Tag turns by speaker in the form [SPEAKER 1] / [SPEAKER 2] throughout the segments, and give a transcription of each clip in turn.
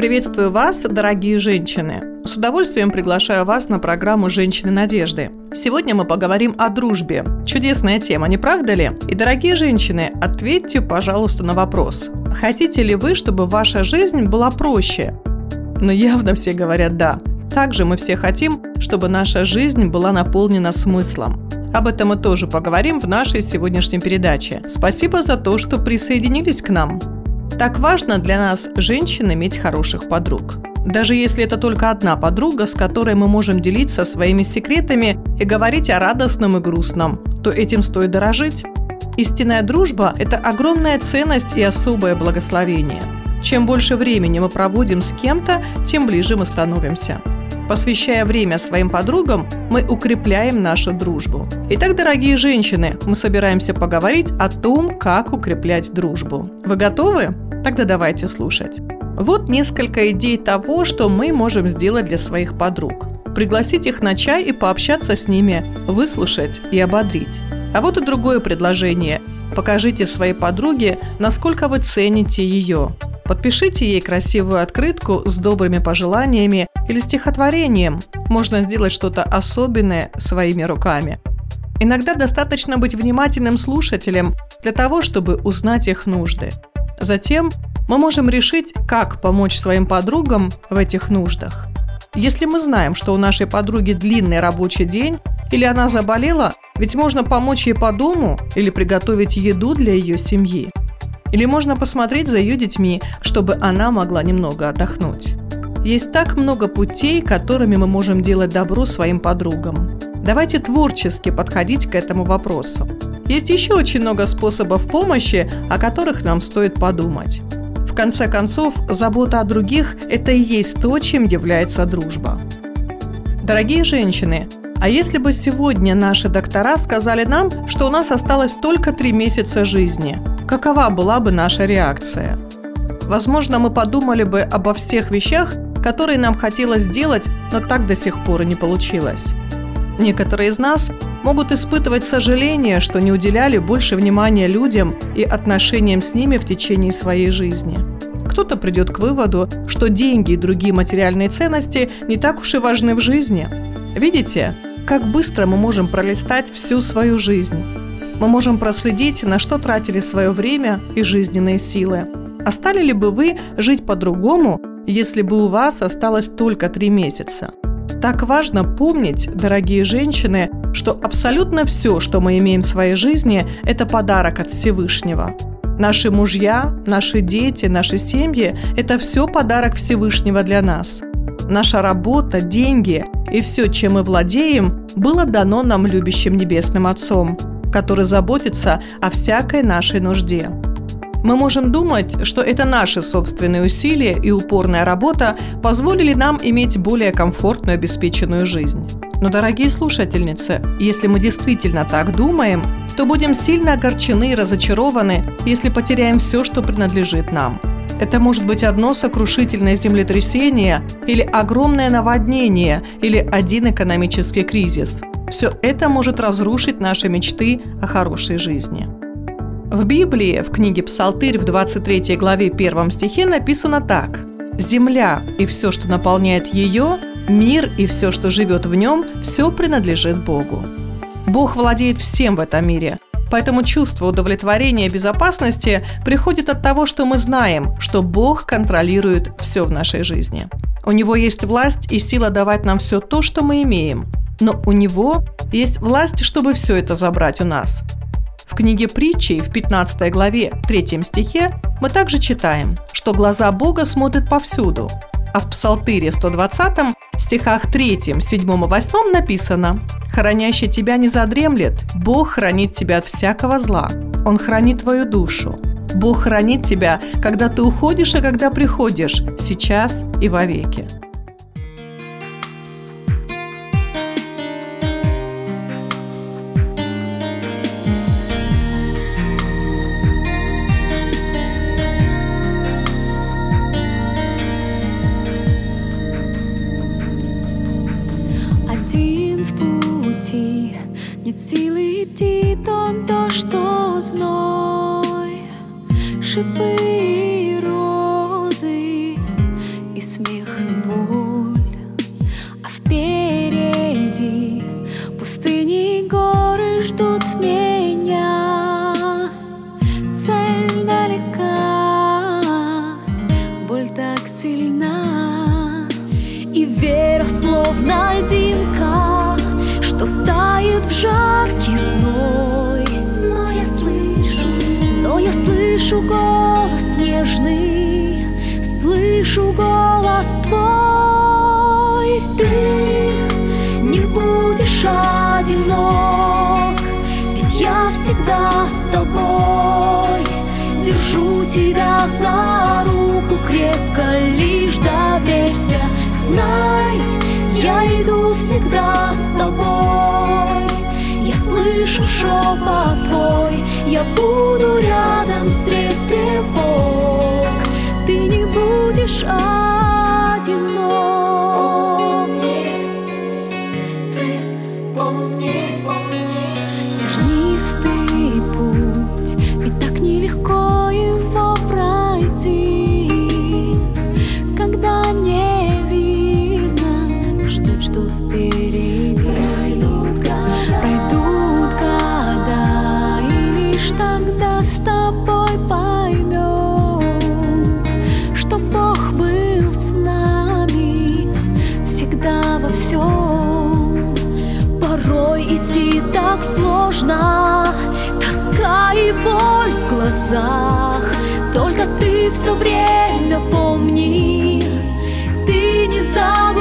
[SPEAKER 1] Приветствую вас, дорогие женщины! С удовольствием приглашаю вас на программу «Женщины надежды». Сегодня мы поговорим о дружбе. Чудесная тема, не правда ли? И, дорогие женщины, ответьте, пожалуйста, на вопрос. Хотите ли вы, чтобы ваша жизнь была проще? Но явно все говорят «да». Также мы все хотим, чтобы наша жизнь была наполнена смыслом. Об этом мы тоже поговорим в нашей сегодняшней передаче. Спасибо за то, что присоединились к нам. Так важно для нас, женщин, иметь хороших подруг. Даже если это только одна подруга, с которой мы можем делиться своими секретами и говорить о радостном и грустном, то этим стоит дорожить. Истинная дружба – это огромная ценность и особое благословение. Чем больше времени мы проводим с кем-то, тем ближе мы становимся. Посвящая время своим подругам, мы укрепляем нашу дружбу. Итак, дорогие женщины, мы собираемся поговорить о том, как укреплять дружбу. Вы готовы? Тогда давайте слушать. Вот несколько идей того, что мы можем сделать для своих подруг. Пригласить их на чай и пообщаться с ними, выслушать и ободрить. А вот и другое предложение. Покажите своей подруге, насколько вы цените ее. Подпишите ей красивую открытку с добрыми пожеланиями или стихотворением. Можно сделать что-то особенное своими руками. Иногда достаточно быть внимательным слушателем для того, чтобы узнать их нужды. Затем мы можем решить, как помочь своим подругам в этих нуждах. Если мы знаем, что у нашей подруги длинный рабочий день или она заболела, ведь можно помочь ей по дому или приготовить еду для ее семьи. Или можно посмотреть за ее детьми, чтобы она могла немного отдохнуть. Есть так много путей, которыми мы можем делать добро своим подругам. Давайте творчески подходить к этому вопросу. Есть еще очень много способов помощи, о которых нам стоит подумать. В конце концов, забота о других – это и есть то, чем является дружба. Дорогие женщины, а если бы сегодня наши доктора сказали нам, что у нас осталось только три месяца жизни, какова была бы наша реакция? Возможно, мы подумали бы обо всех вещах, которые нам хотелось сделать, но так до сих пор и не получилось. Некоторые из нас могут испытывать сожаление, что не уделяли больше внимания людям и отношениям с ними в течение своей жизни. Кто-то придет к выводу, что деньги и другие материальные ценности не так уж и важны в жизни. Видите, как быстро мы можем пролистать всю свою жизнь. Мы можем проследить, на что тратили свое время и жизненные силы. А стали ли бы вы жить по-другому, если бы у вас осталось только три месяца? Так важно помнить, дорогие женщины, что абсолютно все, что мы имеем в своей жизни, это подарок от Всевышнего. Наши мужья, наши дети, наши семьи – это все подарок Всевышнего для нас. Наша работа, деньги и все, чем мы владеем, было дано нам любящим Небесным Отцом, который заботится о всякой нашей нужде. Мы можем думать, что это наши собственные усилия и упорная работа позволили нам иметь более комфортную обеспеченную жизнь. Но, дорогие слушательницы, если мы действительно так думаем, то будем сильно огорчены и разочарованы, если потеряем все, что принадлежит нам. Это может быть одно сокрушительное землетрясение, или огромное наводнение, или один экономический кризис. Все это может разрушить наши мечты о хорошей жизни. В Библии, в книге Псалтырь в 23 главе 1 стихе написано так. «Земля и все, что наполняет ее, мир и все, что живет в нем, все принадлежит Богу». Бог владеет всем в этом мире, поэтому чувство удовлетворения и безопасности приходит от того, что мы знаем, что Бог контролирует все в нашей жизни. У Него есть власть и сила давать нам все то, что мы имеем, но у Него есть власть, чтобы все это забрать у нас – в книге притчей в 15 главе 3 стихе мы также читаем, что глаза Бога смотрят повсюду, а в Псалтыре 120 стихах 3, 7 и 8 написано «Хранящий тебя не задремлет, Бог хранит тебя от всякого зла, Он хранит твою душу. Бог хранит тебя, когда ты уходишь и когда приходишь, сейчас и вовеки.
[SPEAKER 2] Шипы и розы И смех и боль
[SPEAKER 3] слышу
[SPEAKER 2] голос твой. Ты не будешь одинок, ведь я всегда с тобой. Держу тебя за руку крепко, лишь доверься, знай, я иду всегда с тобой Я слышу шепот твой Я буду рядом среди тревог с тобой поймем Что Бог был с нами Всегда во всем Порой идти так сложно Тоска и боль в глазах. Только ты все время помни Ты не забывай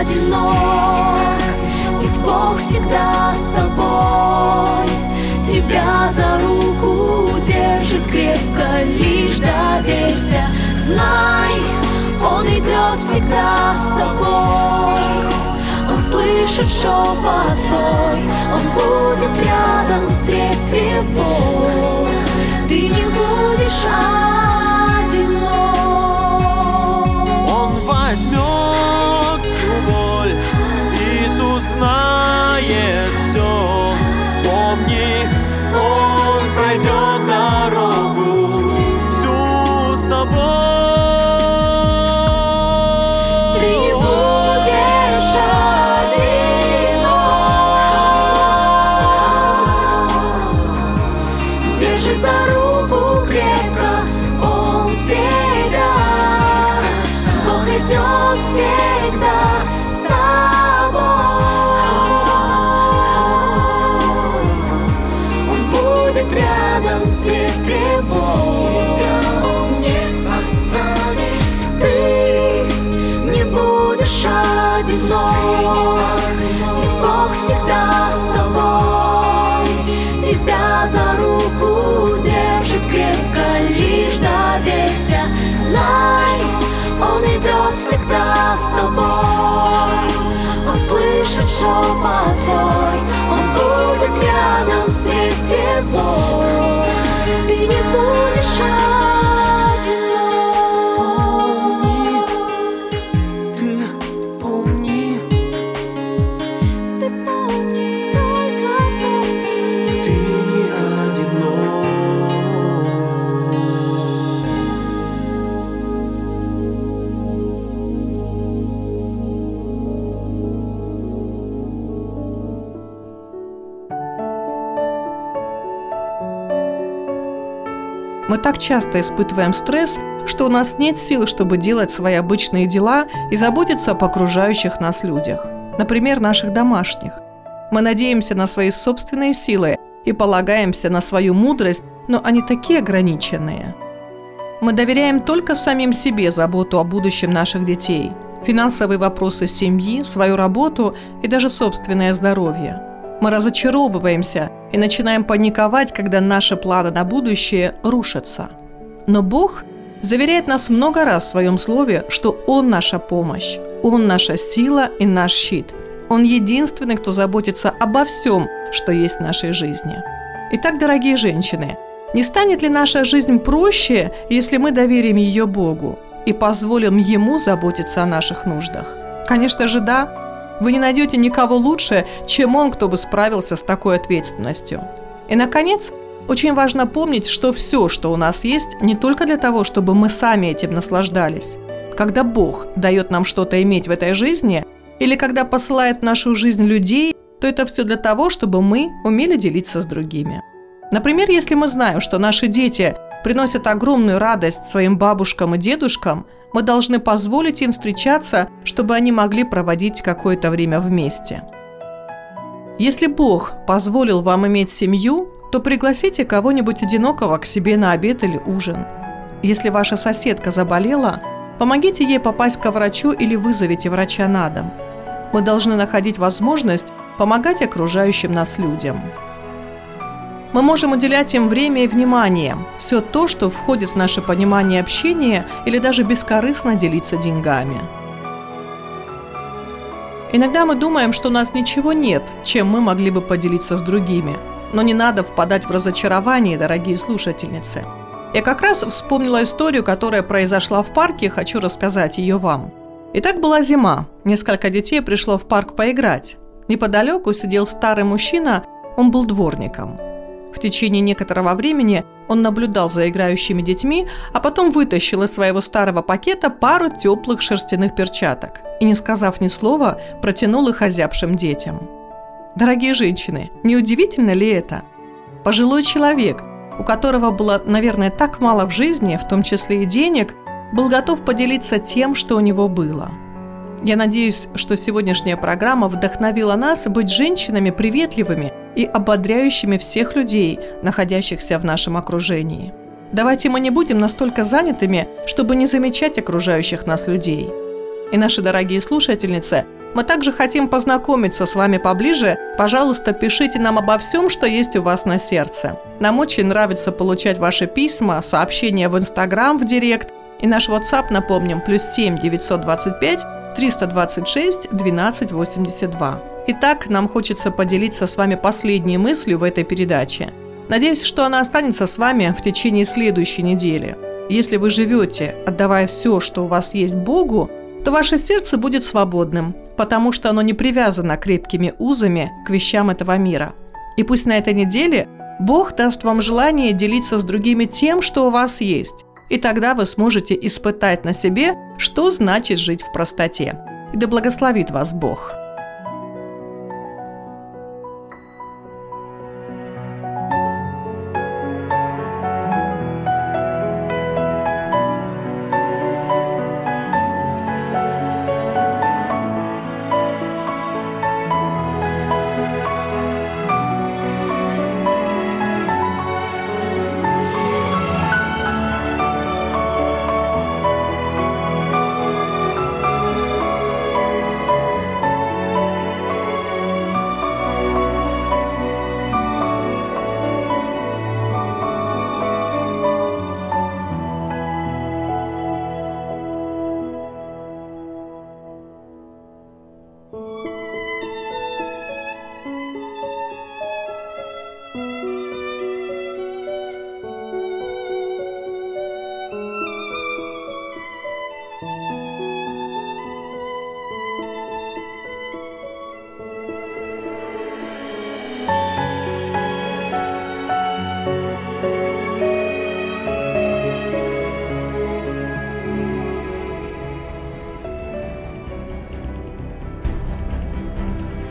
[SPEAKER 2] одинок Ведь Бог всегда с тобой. Тебя за руку держит крепко Лишь доверься, знай Он идет всегда с тобой. Он слышит шепот твой Он будет рядом средь тревог Ты не будешь идет тревог Ты не будешь
[SPEAKER 1] Мы так часто испытываем стресс, что у нас нет сил, чтобы делать свои обычные дела и заботиться об окружающих нас людях, например, наших домашних. Мы надеемся на свои собственные силы и полагаемся на свою мудрость, но они такие ограниченные. Мы доверяем только самим себе заботу о будущем наших детей, финансовые вопросы семьи, свою работу и даже собственное здоровье. Мы разочаровываемся и начинаем паниковать, когда наши планы на будущее рушатся. Но Бог заверяет нас много раз в своем слове, что Он наша помощь, Он наша сила и наш щит. Он единственный, кто заботится обо всем, что есть в нашей жизни. Итак, дорогие женщины, не станет ли наша жизнь проще, если мы доверим ее Богу и позволим Ему заботиться о наших нуждах? Конечно же, да. Вы не найдете никого лучше, чем Он, кто бы справился с такой ответственностью. И, наконец, очень важно помнить, что все, что у нас есть, не только для того, чтобы мы сами этим наслаждались. Когда Бог дает нам что-то иметь в этой жизни, или когда посылает в нашу жизнь людей, то это все для того, чтобы мы умели делиться с другими. Например, если мы знаем, что наши дети приносят огромную радость своим бабушкам и дедушкам, мы должны позволить им встречаться, чтобы они могли проводить какое-то время вместе. Если Бог позволил вам иметь семью, то пригласите кого-нибудь одинокого к себе на обед или ужин. Если ваша соседка заболела, помогите ей попасть к врачу или вызовите врача на дом. Мы должны находить возможность помогать окружающим нас людям. Мы можем уделять им время и внимание, все то, что входит в наше понимание общения или даже бескорыстно делиться деньгами. Иногда мы думаем, что у нас ничего нет, чем мы могли бы поделиться с другими. Но не надо впадать в разочарование, дорогие слушательницы. Я как раз вспомнила историю, которая произошла в парке, хочу рассказать ее вам. Итак, была зима. Несколько детей пришло в парк поиграть. Неподалеку сидел старый мужчина, он был дворником. В течение некоторого времени он наблюдал за играющими детьми, а потом вытащил из своего старого пакета пару теплых шерстяных перчаток и, не сказав ни слова, протянул их озябшим детям. Дорогие женщины, не удивительно ли это? Пожилой человек, у которого было, наверное, так мало в жизни, в том числе и денег, был готов поделиться тем, что у него было – я надеюсь, что сегодняшняя программа вдохновила нас быть женщинами приветливыми и ободряющими всех людей, находящихся в нашем окружении. Давайте мы не будем настолько занятыми, чтобы не замечать окружающих нас людей. И наши дорогие слушательницы, мы также хотим познакомиться с вами поближе. Пожалуйста, пишите нам обо всем, что есть у вас на сердце. Нам очень нравится получать ваши письма, сообщения в Инстаграм, в Директ. И наш WhatsApp, напомним, плюс 7 925 326 1282. Итак, нам хочется поделиться с вами последней мыслью в этой передаче. Надеюсь, что она останется с вами в течение следующей недели. Если вы живете, отдавая все, что у вас есть Богу, то ваше сердце будет свободным, потому что оно не привязано крепкими узами к вещам этого мира. И пусть на этой неделе Бог даст вам желание делиться с другими тем, что у вас есть, и тогда вы сможете испытать на себе, что значит жить в простоте. И да благословит вас Бог.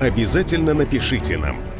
[SPEAKER 4] Обязательно напишите нам.